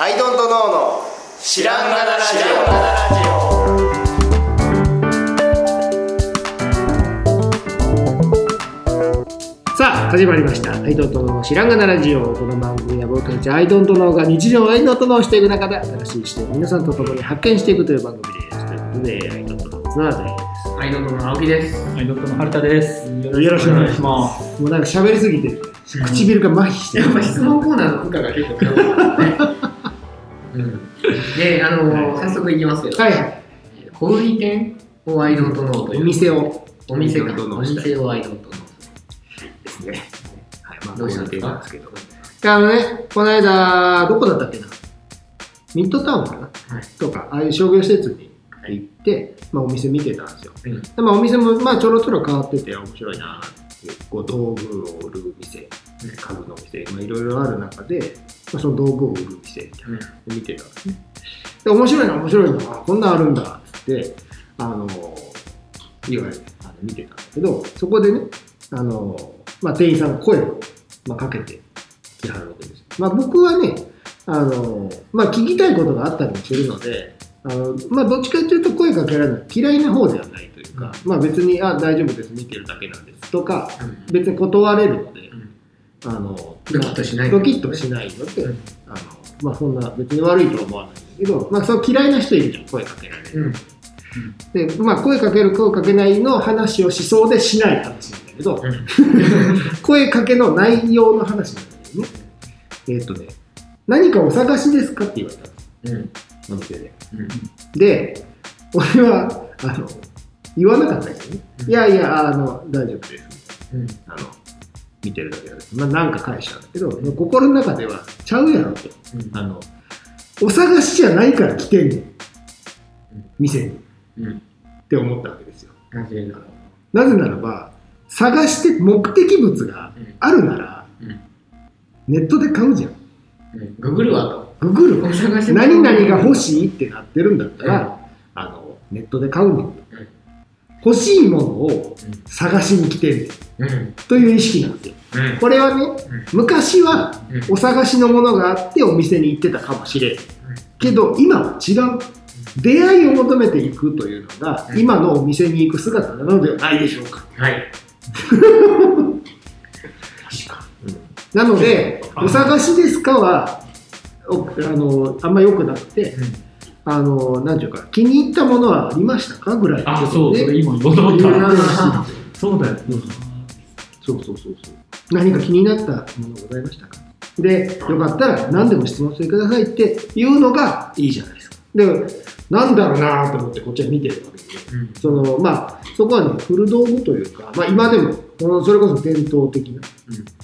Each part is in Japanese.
アイドントノーの知らんがなラジさあ始まりました「アイドントノーの知らんがなラジオ」この番組は僕たちアイドントノーが日常をアイドントノーしていく中で新しい視点を皆さんと共に発見していくという番組ですということでアイドントノーの綱田でアイドントの青木です。はい、ドットの春田です。すよろしくお願いします。すもうなんか喋りすぎて唇が麻痺してるやっぱ質問コーナーの負荷が結構強いですね。うん。で、あの早速いきますけど、はい。はい小売店をアイドントノーといおう。店を。お店か。お店をアイドントノですね。はい。まあどうした？んですかあのねこの間どこだったっけな？ミッドタウンかな、はい。とかああいう商業施設に行って、まあ、お店見てたんですよ。うん。でまあ、お店もまあちょろちょろ変わってて面白いなっていうこう道具を売る店。家具の店。まあいろいろある中で、まあ、その道具を売る店みたいなのを見てたんですね。で面白いな面白いなあこんなんあるんだってあのいわゆるあの見てたんだけどそこでねあの、まあ、店員さんが声を、まあ、かけてきはるわけですよ、まあ、僕はねあの、まあ、聞きたいことがあったりもするのであのまあ、どっちかというと声かけられない嫌いな方ではないというか、まあ、別にあ大丈夫です見てるだけなんですとかうん。別に断れるので、うんあのドキッとしないドキッとしないので、うんあのまあ、そんな別に悪いとは思わないんだけど、まあ、そう嫌いな人いるじゃん声かけられる、うん。で、まあ、声かける声かけないの話をしそうでしない話なんだけど、声かけの内容の話なんだけどねえっ、とね何かお探しですかって言われたんですうん。お店でうん。で、俺は、あの、言わなかったですよね。うんいやいや、あの、大丈夫です。うん。あの、見てるだけなんです。まあ、なんか返したんだけど、心の中では、ちゃうやろと。あの、お探しじゃないから来てんねん。店に。うん。って思ったわけですよ。なぜならば、探して目的物があるなら、うんネットで買うじゃん。うん。ググるわと。ググるお探し何々が欲しいってなってるんだったら、うんあのネットで買うねん、欲しいものを探しに来てる。うん。という意識なんですよ。うん。これはね昔はうんお探しのものがあってお店に行ってたかもしれん。けど今は違う。出会いを求めていくというのがうん。今のお店に行く姿なのではないでしょうか。はい。なので「お探しですかは」おあのあんま良くなくてあのなんていうか気に入ったものはありましたか？ぐらいのあ、ことそう、でそれ今言おうと思った。らそうだよ。そうそうそうそう。何か気になったものございましたか？で、よかったら何でも質問してくださいっていうのがいいじゃないですか。で、なんだろうなと思ってこっちは見てるわけで、うん。その、まあ、そこはね、古道具というか、まあ今でも、このそれこそ伝統的な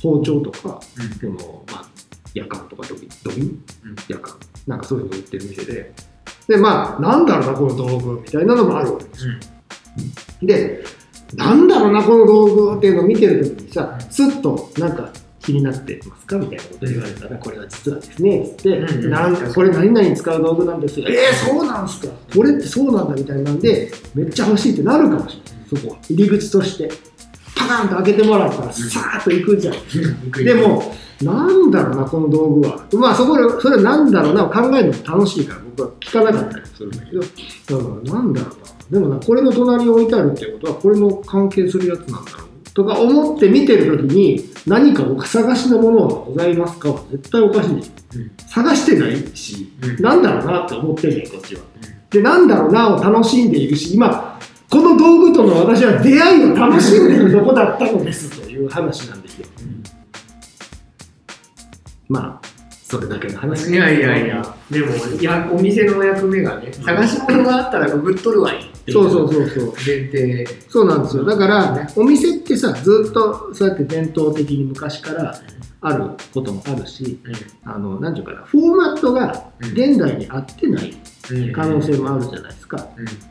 包丁とか、その、まあ、夜間とかドビン、ドビン夜間、なんかそういうの売ってる店で、で、まあ、なんだろうな、この道具みたいなのもあるわけですよ。で、なんだろうな、この道具っていうのを見てるときにさ、すっとなんか気になってますかみたいなこと言われたら、これは実はですね、つって、うんうんなんかこれ何々に使う道具なんですよ。えー、そうなんすかこれってそうなんだみたいなんで、めっちゃ欲しいってなるかもしれない、そこは。入り口として。パカンと開けてもらったら、さーっと行くじゃん。で、も、なんだろうな、この道具は。まあ、そこで、それなんだろうな、考えるのも楽しいから、僕は聞かなかったりするんだけど、だから、なんだろうな。でもな、これの隣に置いてあるってことは、これの関係するやつなんだろう。とか思って見てるときに、何かお探しのものはございますかは絶対おかしい。うん探してないし、うんなんだろうなって思ってるねん、こっちは。で、なんだろうなを楽しんでいるし、今、この道具との私は出会いを楽しんでいるとこだったのですという話なんですよ。まあ、それだけの話いやいやいや、でも、いや、お店の役目がね、探し物があったらググっとるわいっていそうそうそうそう。前提。そうなんですよ。だから、お店ってさ、ずっとそうやって伝統的に昔からあることもあるし、あの、なんていうかな、フォーマットが現代に合ってない可能性もあるじゃないですか。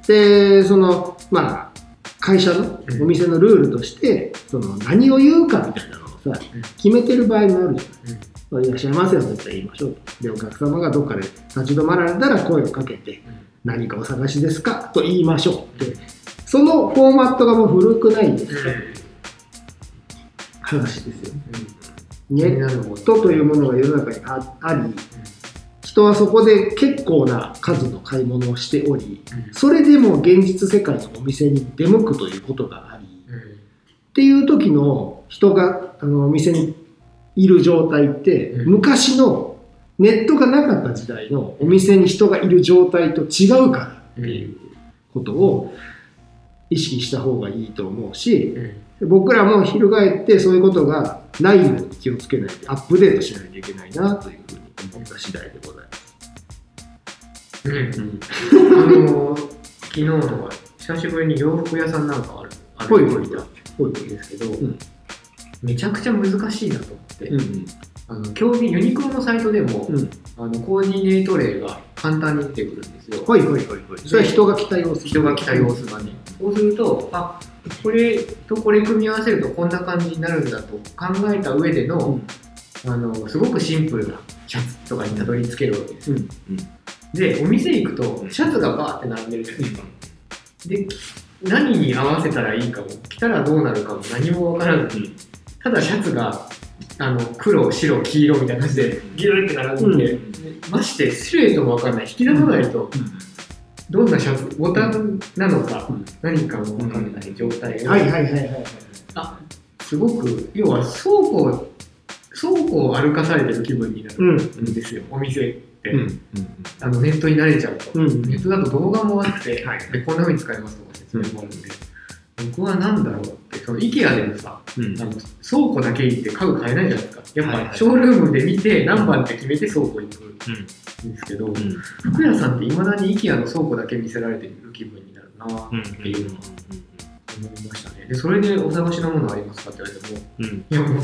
で、その、まあ、会社のうん。お店のルールとして、その何を言うかみたいなのをさ、決めてる場合もあるじゃない。いらっしゃいませよ絶対言いましょうと。で、お客様がどっかで立ち止まられたら声をかけて、何かお探しですかと言いましょうって、そのフォーマットがもう古くないんですか、話ですよ。ネットというものが世の中にああり、来人はそこで結構な数の買い物をしておりそれでも現実世界のお店に出向くということがありっていう時の人があのお店にいる状態って、うん。昔のネットがなかった時代のお店に人がいる状態と違うからっていうことを意識した方がいいと思うし僕らも翻ってそういうことがないように気をつけないとアップデートしないといけないなというふうに思った次第でございます。うん。あの昨日とか久しぶりに洋服屋さんなんかあるあほいほいるたほいんですけど、ん。めちゃくちゃ難しいなと思って、うんあの競技ユニクロのサイトでも、うん。あのコーディネート例が簡単に出てくるんですよ。ほいほいほいほい。それは人が来た様子。人が来た様子がね。そうするとあこれとこれ組み合わせるとこんな感じになるんだと考えた上での,、あのすごくシンプルなシャツとかにたどり着けるわけですよ、うん。でお店行くとシャツがバーって並んでるじゃないですか、で何に合わせたらいいかも着たらどうなるかも何もわからずにただシャツがあの黒白黄色みたいな感じでギューって並んでて、ましてシルエットもわかんない。引き出さないとどんなシャツボタンなのかうん。何かもわかんない状態を、はいはいはいはいはい。すごく要は倉庫倉庫を歩かされてる気分になるうん。んですよ、お店って、うん。あのネットに慣れちゃうと、うん。ネットだと動画もあって、はい。でこんな風に使いますとか説明もあるんで、僕は何だろうってその IKEA でもさうん。あの倉庫だけ行って家具買えないじゃないですか。やっはいはいぱショールームで見て何番って決めて倉庫行くんですけど、服屋さんっていまだに IKEA の倉庫だけ見せられてる気分になるなっていうのは思いましたね。でそれでお探しのものありますかって言われてもうん。いやもう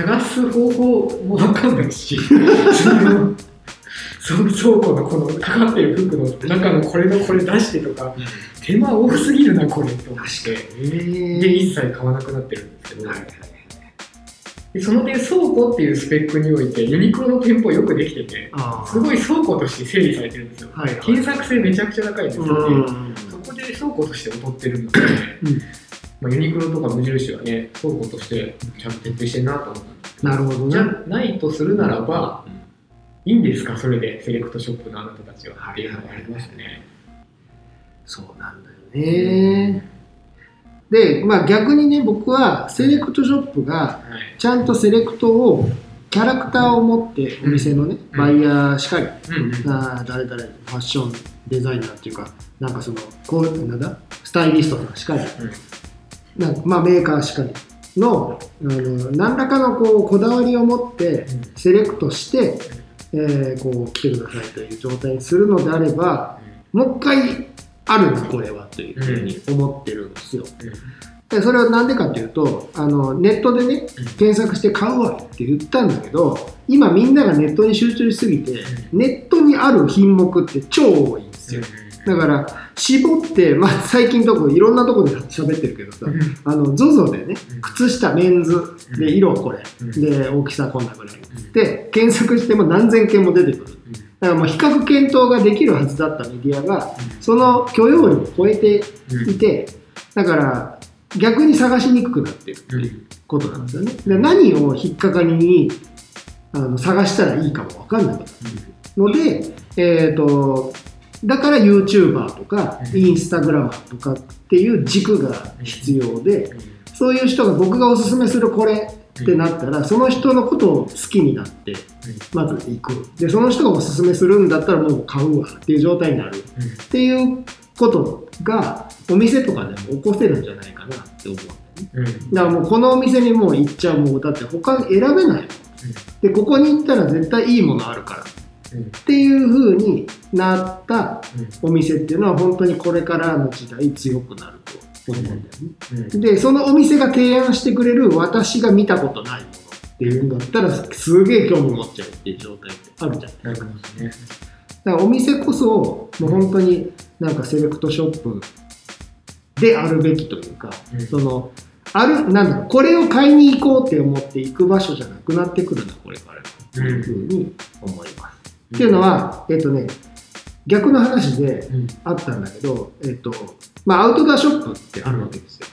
探す方法もわかんないし その倉庫のこのかかってる服の中のこれのこれ出してとか手間多すぎるなこれと思って。で一切買わなくなってるんですけど、でその点倉庫っていうスペックにおいてユニクロの店舗よくできててあすごい倉庫として整理されてるんですよ、はいはい検索性めちゃくちゃ高いんですよ、うん。そこで倉庫として劣ってるので、うんまあ、ユニクロとか無印はね倉庫としてちゃんと徹底してるなと思ったなるほどね。じゃないとするならば、いいんですか？それでセレクトショップのあなたたちは。っていうのがありますね。そうなんだよね。でまあ逆にね僕はセレクトショップがはい。ちゃんとセレクトをキャラクターを持ってお店のね、うん。バイヤーしかり、うんうん。あー誰々ファッションデザイナーっていうかなんかそのこうなんだ？スタイリストさんしかりなまあメーカーしかりのあの何らかのこうこだわりを持ってセレクトして、えーこう来てくださいという状態にするのであればもう一回あるなこれはというふうに思ってるんですよ。でそれはなんでかっていうとあのネットでね検索して買うわって言ったんだけど今みんながネットに集中しすぎてネットにある品目って超多いんですよ。だから絞って、まあ、最近とこいろんなとこで喋ってるけどさあの ZOZO でね靴下メンズで色これ。うん。で大きさこんなぐらいで検索しても何千件も出てくる。だからもう比較検討ができるはずだったメディアがその許容量を超えていてだから逆に探しにくくなってるっていうことなんですよね。で何を引っかかりにあの探したらいいかも分かんなくなるので、えー、とだから YouTuber とかうん。Instagramer とかっていう軸が必要でそういう人が僕がおすすめするこれってなったらその人のことを好きになってまず行く。でその人がおすすめするんだったらもう買うわっていう状態になる。っていうことがお店とかでも起こせるんじゃないかなって思う。だからもうこのお店にもう行っちゃうもうだって他に選べない。でここに行ったら絶対いいものあるからっていう風になったお店っていうのは本当にこれからの時代強くなると思うんだよね。でそのお店が提案してくれる私が見たことないものっていうんだったらすげえ興味持っちゃうっていう状態ってあるじゃん。なりますね。だからお店こそもう本当になんかセレクトショップであるべきというか、うんそのあるなんだろうこれを買いに行こうって思って行く場所じゃなくなってくるなこれからというふうに思います。っていうのは、えっとね、逆の話であったんだけど、えっとまあ、アウトドアショップってあるわけですよ。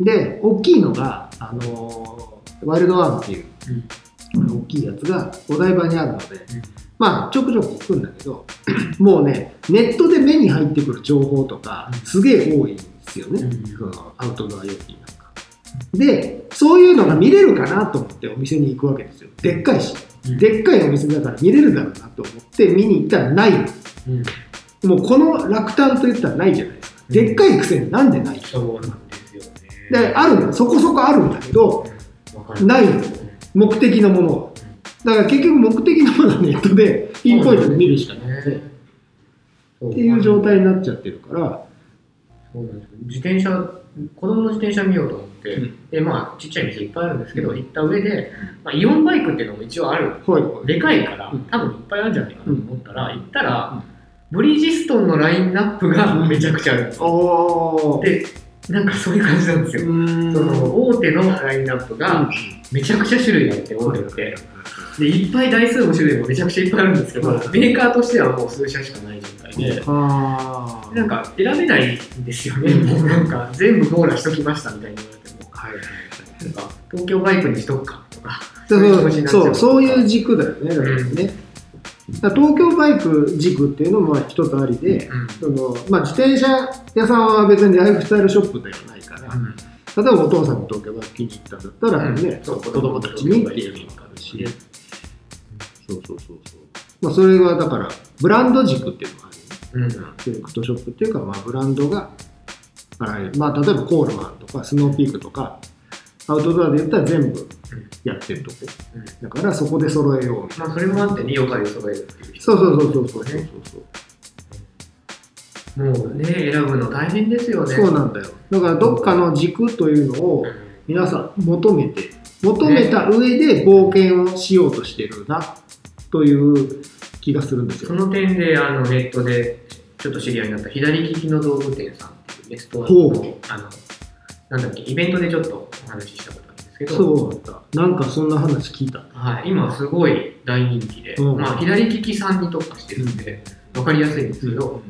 で、大きいのが、あのーワイルドワンっていう、大きいやつがお台場にあるので、まあちょくちょく聞くんだけど もうねネットで目に入ってくる情報とかすげえ多いんですよね、うん。そのアウトドア用品なんか。でそういうのが見れるかなと思ってお店に行くわけですよ。でっかいし、うんでっかいお店だから見れるだろうなと思って見に行ったらない。のうん。もうこの落胆といったらないじゃないですか、うん。でっかいくせになんでない。そうなんですよね。であるのそこそこあるんだけどわかる。ないの。目的のものは。だから結局目的のものはネットでピンポイントで見るしかなくて、ねっていう状態になっちゃってるから、そうなんですよ。自転車、子供の自転車見ようと思うん。で、まあ、ちっちゃい店いっぱいあるんですけど、行った上で、まあ、イオンバイクっていうのも一応ある。はい。はいでかいからうん、多分いっぱいあるんじゃないかなと思ったら、行ったら、ブリヂストンのラインナップがめちゃくちゃあるんですよ。で、なんかそういう感じなんですよ。ん。その大手のラインナップがめちゃくちゃ種類があって、大手って。で、いっぱい台数の種類もめちゃくちゃいっぱいあるんですけど、はいメーカーとしてはもう数社しかない状態で、はあなんか選べないんですよね、もうなんか全部網羅しときましたみたいに言われても、はいはいなんか東京バイクにしとくかとか、そうそうそういう軸だよね。だからね、うん東京バイク軸っていうのも一つありで、うんそのまあ、自転車屋さんは別にライフスタイルショップではないから、例えばお父さんの東京バイク気に入ったんだったらね、うん。子供たちにっていうのもあるし、そうそうそうそう。まあ、それがだから、ブランド軸っていうのがあるよん。セレクトショップっていうか、まあ、ブランドがあらゆる、まあ、例えばコールマンとかスノーピークとか、アウトドアで言ったら全部やってるとこ。うんだからそこで揃えよう。まあそれもあってね、よかりを揃えるっていう人そうそうそうそうそうそうそう。もうね、選ぶの大変ですよね。そうなんだよ。だからどっかの軸というのをうん皆さん求めて、求めた上で冒険をしようとしてるなという気がするんですそよ。の点であのネットでちょっと知り合いになった左利きの道具店さんっていうベストほうあのなんだっけイベントでちょっとお話ししたことあるんですけど。そう。だった。なんかそんな話聞いた。はい、今すごい大人気で、うん。まあ、左利きさんに特化してるんで分かりやすいんですけど、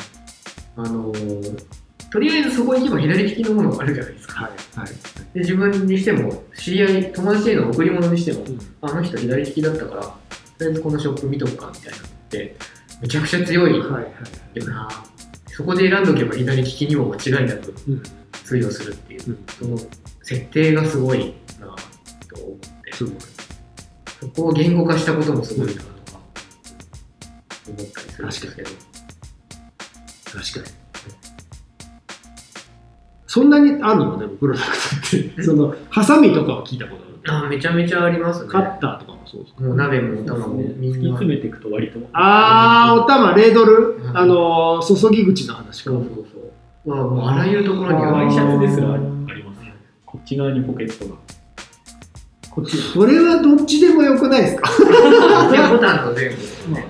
あのーとりあえずそこ行けば左利きのものがあるじゃないですか。はい。はい。で自分にしても知り合い友達への贈り物にしてもうん。あの人左利きだったからとりあえずこのショップ見とくかみたいなのってめちゃくちゃ強いよはいはい。な。そこで選んどけば左利きにも間違いなくうん通用するっていううんその設定がすごいなと思って。そこを言語化したこともすごいなとか思ったりするんですけど確かに。そんなにあるの？でもプロダクトって。その、ハサミとかは聞いたことある？あめちゃめちゃありますねカッターとかもそうですか？もう鍋もお玉もみんな詰めていくと割と。あー、お玉、レードル、うんあのー、注ぎ口の話かそう。そうそうまあもうあらゆるところにワイシャツですらあありーますね。こっち側にポケットが。こっち。それはどっちでもよくないですか？いやボタンと全部ですね、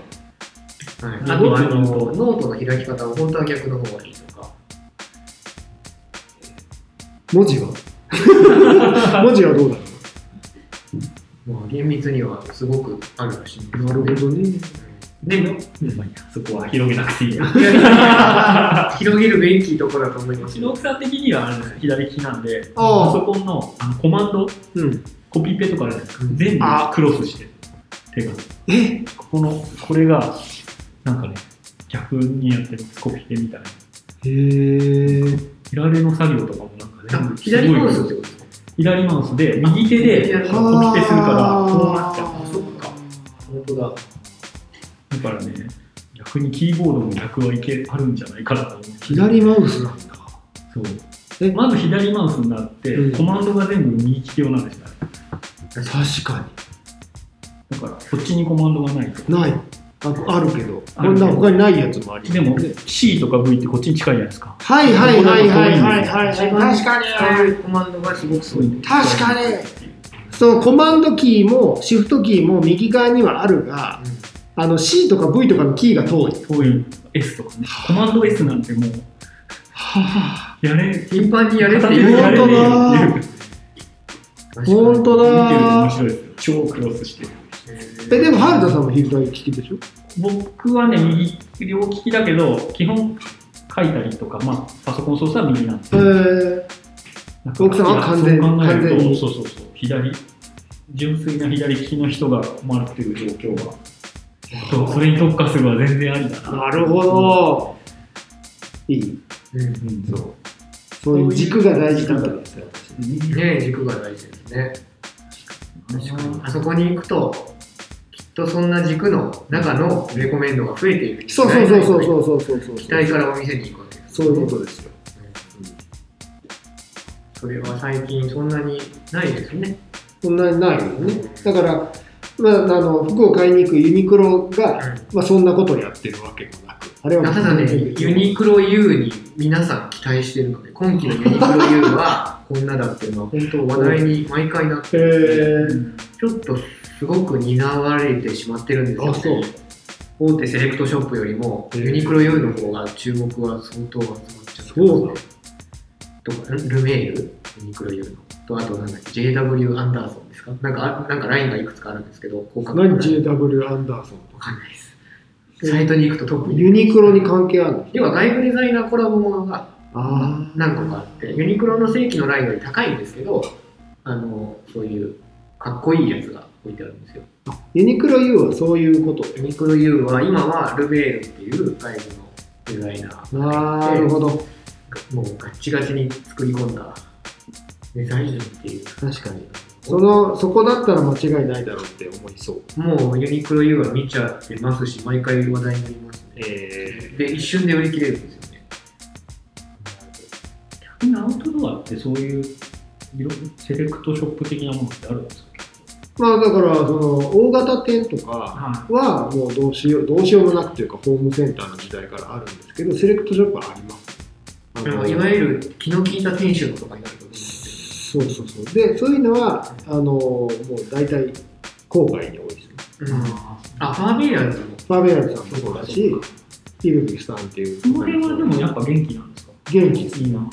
はい、あとあのノートの開き方は本当は逆の方がいいとか文字は？文字はどうだ？ろまあ厳密にはすごくあるらしいなるほどね。でもそこは広げなくていいや。広げるべきところだと思いうますちの奥さん的にはあれです左利きなんで、パソコンのあのコマンド、うん。コピペとかあるじゃないで全部あクロスしてる。手が。え？ここの、これが、なんかね、逆にやってます。コピペみたいな。へー。平れの作業とかもなんかあね、左マウスっすごいてことですか？左マウスで、右手で右手でコピペするから、こうなっちゃう。あそっか本当だだからね、逆にキーボードも逆はいけあるんじゃないかなと思って。左マウスなんだ。そう。えまず左マウスになって、うんコマンドが全部右利き用なんですよね。確かだから、こっちにコマンドがないと。に。ない。ああるけど、あるけどこんな他にないやつもありでも、C とか V ってこっちに近いじゃないですか。はいはいはいはいはい確かに。コマンドがすごくすごい確かにそのコマンドキーもシフトキーも右側にはあるが、あの C とか V とかのキーが遠い。遠い。S とかね。コマンド S なんてもう、はやれ、頻繁にやれって片手いうでやれ本当だっていうあ、本当見てるとだ面。白いです。よ。超クロスしてる。え、でも原田さんも左利きでしょ？僕はね、右両利きだけど、基本書いたりとか、まあ、パソコン操作は右なんです奥さんは完全に。そうそうそう。左、純粋な左利きの人が困ってる状況がそうそれに特化するは全然ありだな。なるほど、いい、うんうん、そう。そういう軸が大事なんだねね軸が大事ですね。あそこに行くときっとそんな軸の中のレコメンドが増えていく。そうそうそうそうそうそうそう期待からお店に行くわけです、そういうことですよ、うん、それは最近そんなにないですね。そんなにないよね。だからまあ、あの服を買いに行くユニクロが、まあ、そんなことをやってるわけもなく。あれはただね、ユニクロ U に皆さん期待してるので、今期のユニクロ U は こんなだっていうのは本当話題に毎回なってへて、ー。ちょっとすごく担われてしまってるんですよ、あそう。大手セレクトショップよりも、ユニクロ U の方が注目は相当集まっちゃってそうなの。とか、ルメール、ユニクロ U の。と、あとなんだっけ、JW アンダーソンですか？なんか、あなんかラインがいくつかあるんですけど、広角何？JW アンダーソンわかんないです。サイトに行くと特に。ユニクロに関係あるの？要は外部デザイナーコラボものがあ何個かあって、ユニクロの正規のラインより高いんですけど、あの、そういうかっこいいやつが置いてあるんですよ。あ。ユニクロ U はそういうこと？ユニクロ U は今はルベールっていう外部のデザイナーがなるほど。もうガッチガチに作り込んだデザインっていう。確かに。その、そこだったら間違いないだろうって思いそう。もうユニクロ U は見ちゃってますし、毎回話題になりますね。えで、一瞬で売り切れるんですよね。逆にアウトドアってそういう色セレクトショップ的なものってあるんですか？まあだから、その、大型店とかははもうどうしよう、どうしようもなくというか、ホームセンターの時代からあるんですけど、セレクトショップはあります。いわゆる気の利いた店主のとかになるそうそうそう。で、そういうのは、あの、もう大体、郊外に多いですね。うんあ、ファーベイヤーズも。バーベラルさんもそうだし、イルビスさんっていう。その辺はでもやっぱ元気なんですか？元気ですいいな。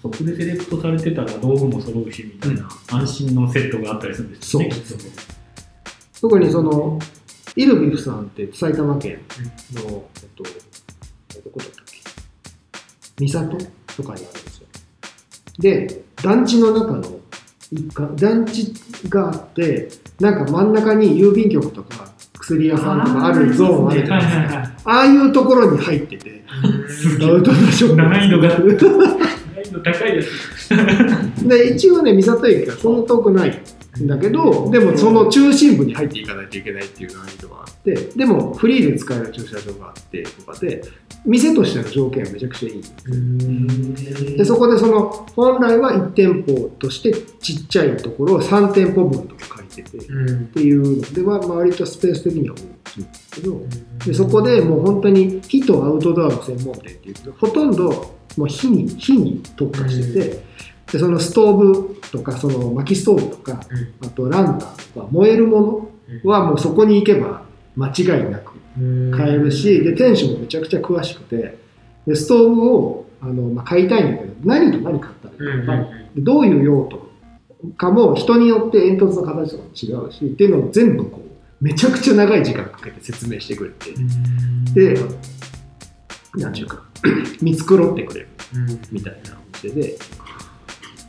そこでセレクトされてたら道具も揃うしみたいな安心のセットがあったりするんですよね。特にその、イルビスさんって埼玉県の、えっと、どこだったっけ？三郷とかにあるんですよ。で、団地の中の一環、団地があって、なんか真ん中に郵便局とか薬屋さんとかあるゾーンあるじゃないですか。ああいうところに入ってて、すウトドアショ難易度が難易度高いです。で一応ね三郷駅からそんな遠くないんだけどでもその中心部に入っていかないといけないっていう難易度があってでもフリーで使える駐車場があってとかで店としての条件はめちゃくちゃいい。でそこでその本来は1店舗としてちっちゃいところを3店舗分とか書いててっうん。ていうのでは、まあ、割とスペース的には大きいんですけどでそこでもう本当に火とアウトドアの専門店っていうとほとんどもう火に火に特化してて、でそのストーブとかその薪ストーブとかあとランタンとか燃えるものはもうそこに行けば間違いなく買えるしで店主もめちゃくちゃ詳しくてでストーブをあの、まあ、買いたいんだけど何と何買ったらいいか分かんどういう用途かも人によって煙突の形とかも違うしっていうのを全部こうめちゃくちゃ長い時間かけて説明してくれてで何ていうか見繕ってくれるみたいなお店で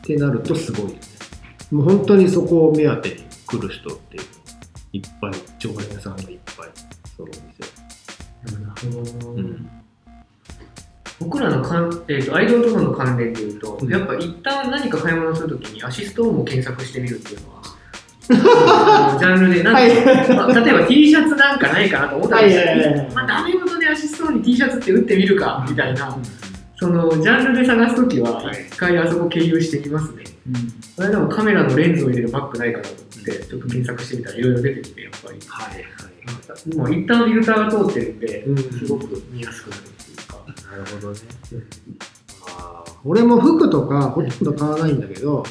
ってなるとすごい。もう本当にそこを目当てに来る人っていうのいっぱい常連さんがいっぱいそのお店。うん。僕らのかん、えー、とアイドルとの関連でいうと、うん。やっぱ一旦何か買い物するときにアシストをも検索してみるっていうのは ジャンルでなんか、はい。まあ例えば T シャツなんかないかなと思ったんですよ、はいはいはいはい。まあ、ダメ元でアシストに T シャツって打ってみるかみたいな、そのジャンルで探すときははい。一回あそこ経由してみますね、それでもカメラのレンズを入れるバッグないかなと思ってちょっと検索してみたらいろいろ出てきてやっぱり。はいはい。もう一旦フィルターが通ってるんで、うん。すごく見やすくなるっていうか、なるほどね。あー。俺も服とかほとんど買わないんだけど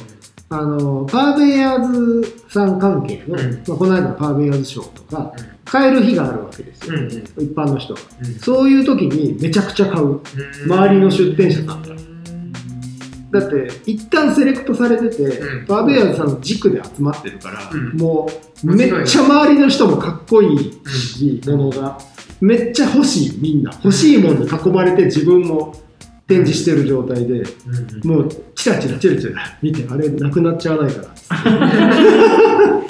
あのパーベイヤーズさん関係の、うん。まあ、この間のパーベイヤーズショーとか買える日があるわけですよ、うんうん。一般の人が。うん。そういう時にめちゃくちゃ買う。周りの出店者さんが。だって一旦セレクトされてて、うん。バーベイヤーズさんの軸で集まってるから、うん。もうめっちゃ周りの人もかっこいいし、ものがめっちゃ欲しいみんな。欲しいものに囲まれて自分も展示してる状態でうんもうチラチラチラチラ見てあれなくなっちゃわないから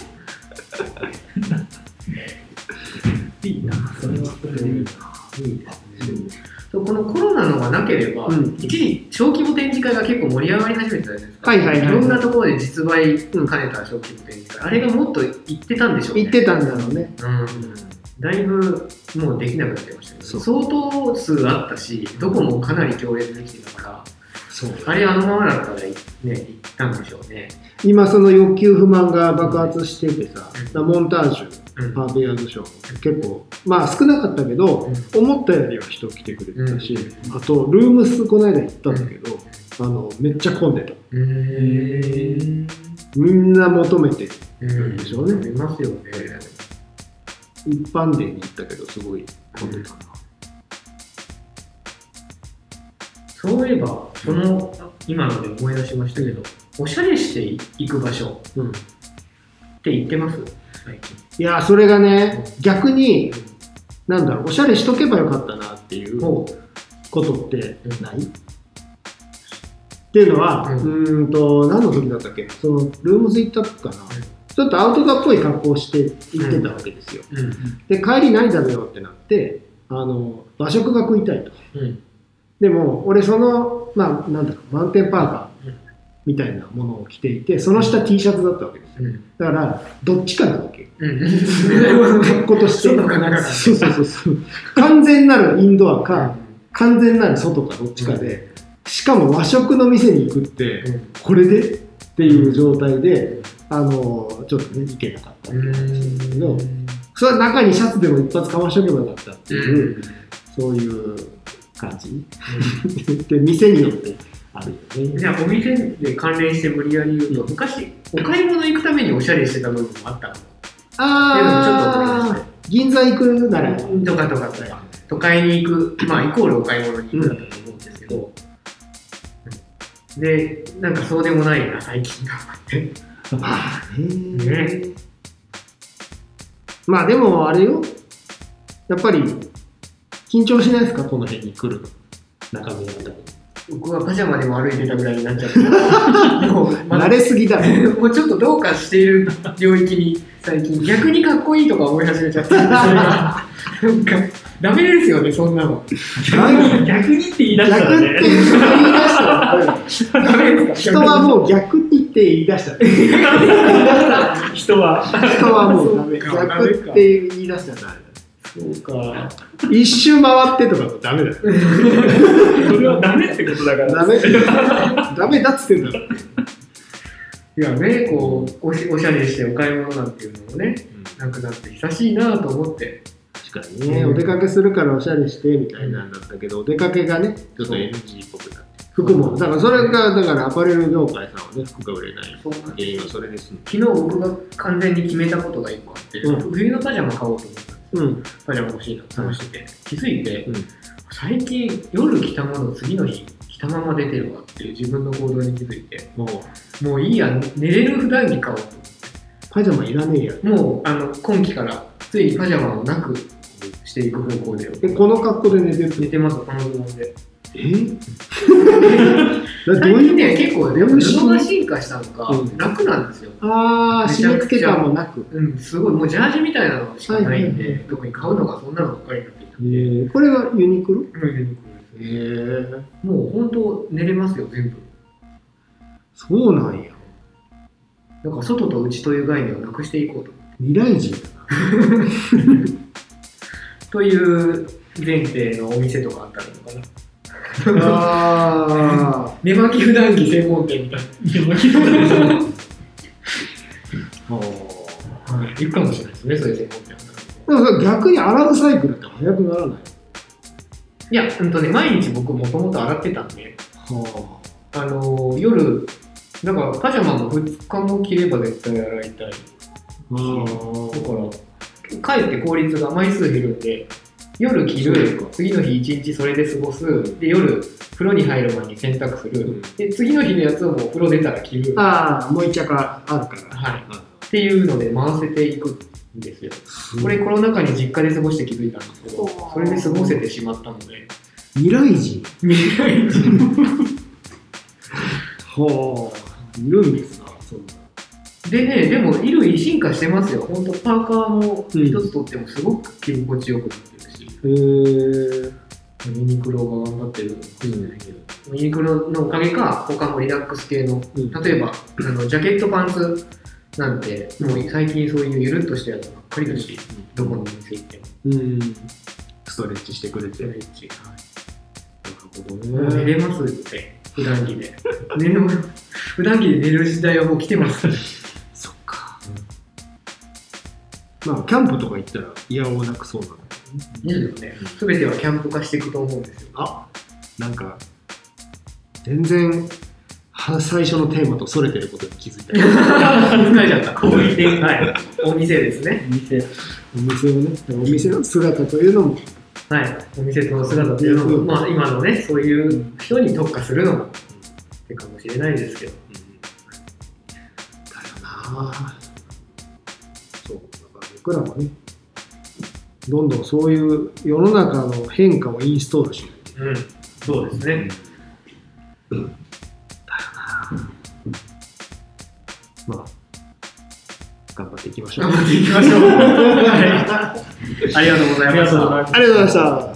のがなければ、うん一時小規模展示会が結構盛り上がり始めてたじゃないですか。はいはいはいろんなところで実売兼ねた小規模展示会。あれがもっと行ってたんでしょうね。言ってたんだろうね。うん。だいぶもうできなくなってましたけ相当数あったし、どこもかなり共演できてたから、そう。あれあのままだったらね、行ったんでしょうね。今その欲求不満が爆発しててさ、モンタージュ、うんハーベイヤーズショー、結構、まあ少なかったけど、思ったよりは人来てくれてたし、あと、ルームスこの間行ったんだけど、あの、めっちゃ混んでた。うん。みんな求めて、うんでしょうねありますよね。一般デーに行ったけど、すごい混んでたな。そういえば、その、今ので思い出しましたけど、おしゃれして行く場所うん。って行ってます？いや、それがね、逆に、なんだろう、おしゃれしとけばよかったなっていうもことってない、っていうのは、ううんと、何の時だったっけ？その、ルームズ行ったかな、ちょっとアウトドアっぽい格好をして行ってたわけですよ。で、帰り何食べようってなって、あの、和食が食いたいと。うん。でも、俺その、まあ、なんだろう、マウンテンパーカーうんみたいなものを着ていて、その下 T シャツだったわけですよ。うん。だから、どっちかなわけよ。うん。格好として。そうそうそうそう。完全なるインドアか、完全なる外かどっちかで、しかも和食の店に行くって、これでっていう状態で、あの、ちょっとね、行けなかったっていう話なんだけど、それは中にシャツでも一発かましとけばよかったっていう、そういう感じ。で、店によってあるよね。じゃあ、お店で関連して無理やり言うと、昔、お買い物行くためにおしゃれしてた部分もあったの。あー、銀座行くなら、とかとかとか、都会に行く、まあ、イコールお買い物に行くだったと思うんですけど、で、なんかそうでもないな、最近頑張って。まあねね。まあでもあれよ。やっぱり緊張しないですか？この辺に来るの中身あたり僕はパジャマでも歩いてたぐらいになっちゃって、もう、ま慣れすぎだろ。もうちょっとどうかしている領域に最近。逆にかっこいいとか思い始めちゃって。それが。なんかダメですよねそんなの。逆に。って言い出した逆ってらね。言い出した。人はもう逆にって言い出した。ら人は。人はもうダメ。逆って言い出した。らそうか。だ一周回ってとかもダメだよ。それはダメってことだから。ダメ。ダメだっつってんだろ。いやねこうおしおしゃれしてお買い物なんていうのもねなくなって久しいなと思って。確かにね、お出かけするからおしゃれしてみたいなんだったけど、お出かけがね、ちょっと NG っぽくなって。服も、だからそれが、だからアパレル業界さんはね、服が売れない。そうなん原因はそれですね。昨日僕が完全に決めたことが一個あって、うん。冬のパジャマ買おうと思ったうん。パジャマ欲しいな。探してて、気づいて、うん。最近夜着たものを次の日着たまま出てるわっていう自分の行動に気づいてもう、もういいや寝れる普段着買おうと。パジャマいらねえや。もうあの今季からついにパジャマをなくしていく方向で。え、この格好で寝てる寝てますこのズボンでえ？だ どういうね結構ねどういう布が進化したのか、うん。楽なんですよ。あー、締め付け感もなく。うんすごいもうジャージみたいなのしかないんで、はいはい特に買うのがそんなのばっかりになっていたえー、これがユニクロ？うんえー、もう本当寝れますよ全部。そうなんや。だから外と内という概念をなくしていこうと。未来人？だ という前提のお店とかあったらいいのかなな。あ寝巻き普段着専門店みたいいやもちろんー。あな、はい、行くかもしれないですねそういう専門店。逆に洗うサイクルって早くならない？いやうんとね毎日僕もともと洗ってたんで。はあ。のー夜だからパジャマも2日も着れば絶対洗いたい。あ。だからかえって効率が枚数減るんで夜着る次の日一日それで過ごす。で夜風呂に入る前に洗濯する、うん。で次の日のやつをもう風呂出たら着る。ああ、もう一着あるから。はい。っていうので回せていくんですよ。これコロナ禍に実家で過ごして気づいたんですけどそれで過ごせてしまったので。未来人。未来人。はあ、いるんですな、そんな。でね、でも衣類進化してますよ。本当パーカーも一つとってもすごく着心地よくなってるし、へーユニクロが頑張ってるのかもしれないけど、ユニクロのおかげか、他もリラックス系の、うん。例えばあのジャケットパンツなんて、もう最近そういうゆるっとしたやつばっかりだし、どこのお店行っても。うん。ストレッチしてくれて。ストレッチなるほどね。もう寝れますって、普段着で。寝れます普段着で寝る時代はもう来てます。そっか、まあキャンプとか行ったら嫌おなくそうなんだけどねいいよね。すべてはキャンプ化していくと思うんですよ。あなんか全然は最初のテーマとそれてることに気づいた疲れちゃった。小売店はい。お店ですね。店お店をねお店の姿というのもはい。お店の姿っていうのも、まあ今のね、そういう人に特化するのも、いいかもしれないですけど。だよなそうだから僕らもねどんどんそういう世の中の変化をインストールしないとうん。そうですね。まあ頑張っていきましょう頑張っていきましょう。はい。ありがとうございました。ありがとうございました